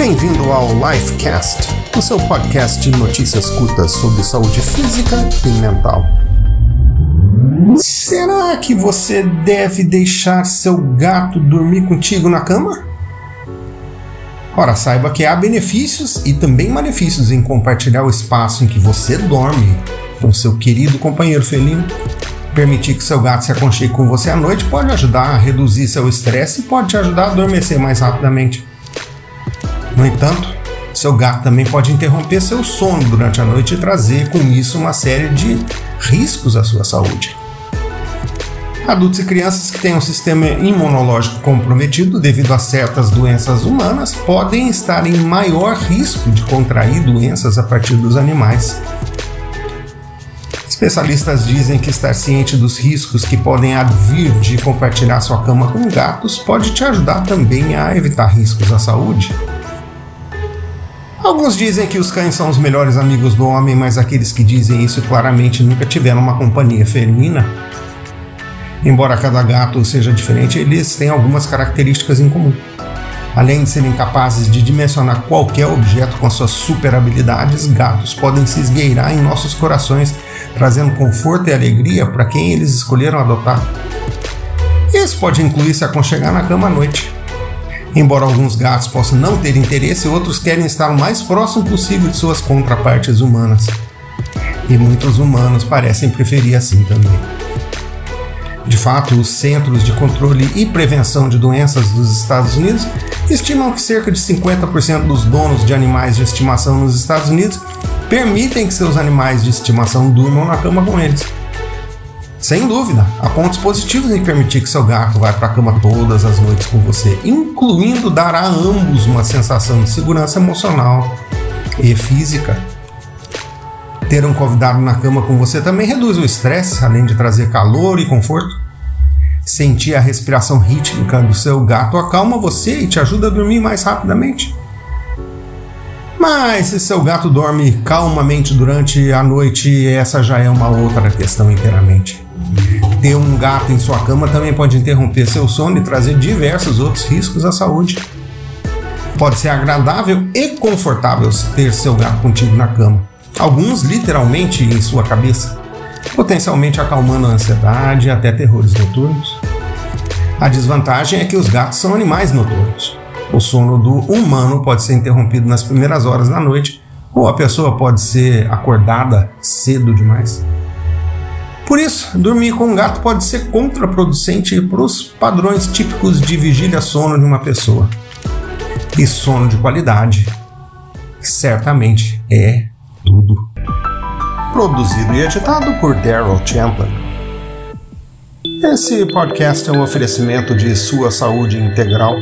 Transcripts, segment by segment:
Bem-vindo ao Lifecast, o seu podcast de notícias curtas sobre saúde física e mental. Será que você deve deixar seu gato dormir contigo na cama? Ora, saiba que há benefícios e também malefícios em compartilhar o espaço em que você dorme com seu querido companheiro felino. Permitir que seu gato se aconchegue com você à noite pode ajudar a reduzir seu estresse e pode te ajudar a adormecer mais rapidamente. No entanto, seu gato também pode interromper seu sono durante a noite e trazer com isso uma série de riscos à sua saúde. Adultos e crianças que têm um sistema imunológico comprometido devido a certas doenças humanas podem estar em maior risco de contrair doenças a partir dos animais. Especialistas dizem que estar ciente dos riscos que podem advir de compartilhar sua cama com gatos pode te ajudar também a evitar riscos à saúde. Alguns dizem que os cães são os melhores amigos do homem, mas aqueles que dizem isso claramente nunca tiveram uma companhia felina. Embora cada gato seja diferente, eles têm algumas características em comum. Além de serem capazes de dimensionar qualquer objeto com suas super habilidades, gatos podem se esgueirar em nossos corações, trazendo conforto e alegria para quem eles escolheram adotar. Isso pode incluir se aconchegar na cama à noite. Embora alguns gatos possam não ter interesse, outros querem estar o mais próximo possível de suas contrapartes humanas. E muitos humanos parecem preferir assim também. De fato, os Centros de Controle e Prevenção de Doenças dos Estados Unidos estimam que cerca de 50% dos donos de animais de estimação nos Estados Unidos permitem que seus animais de estimação durmam na cama com eles. Sem dúvida, há pontos positivos em permitir que seu gato vá para a cama todas as noites com você, incluindo dar a ambos uma sensação de segurança emocional e física. Ter um convidado na cama com você também reduz o estresse, além de trazer calor e conforto. Sentir a respiração rítmica do seu gato acalma você e te ajuda a dormir mais rapidamente. Mas se seu gato dorme calmamente durante a noite, essa já é uma outra questão inteiramente. Ter um gato em sua cama também pode interromper seu sono e trazer diversos outros riscos à saúde. Pode ser agradável e confortável ter seu gato contigo na cama, alguns literalmente em sua cabeça, potencialmente acalmando a ansiedade e até terrores noturnos. A desvantagem é que os gatos são animais noturnos. O sono do humano pode ser interrompido nas primeiras horas da noite, ou a pessoa pode ser acordada cedo demais. Por isso, dormir com um gato pode ser contraproducente para os padrões típicos de vigília-sono de uma pessoa. E sono de qualidade certamente é tudo. Produzido e editado por Daryl Champlin. Esse podcast é um oferecimento de sua saúde integral,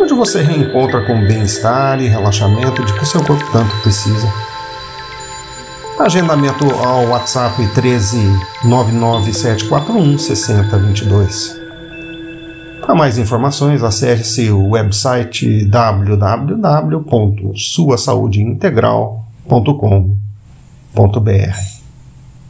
onde você reencontra com bem-estar e relaxamento de que seu corpo tanto precisa. Agendamento ao WhatsApp 13 99741 6022. Para mais informações, acesse o website www.suasaudeintegral.com.br.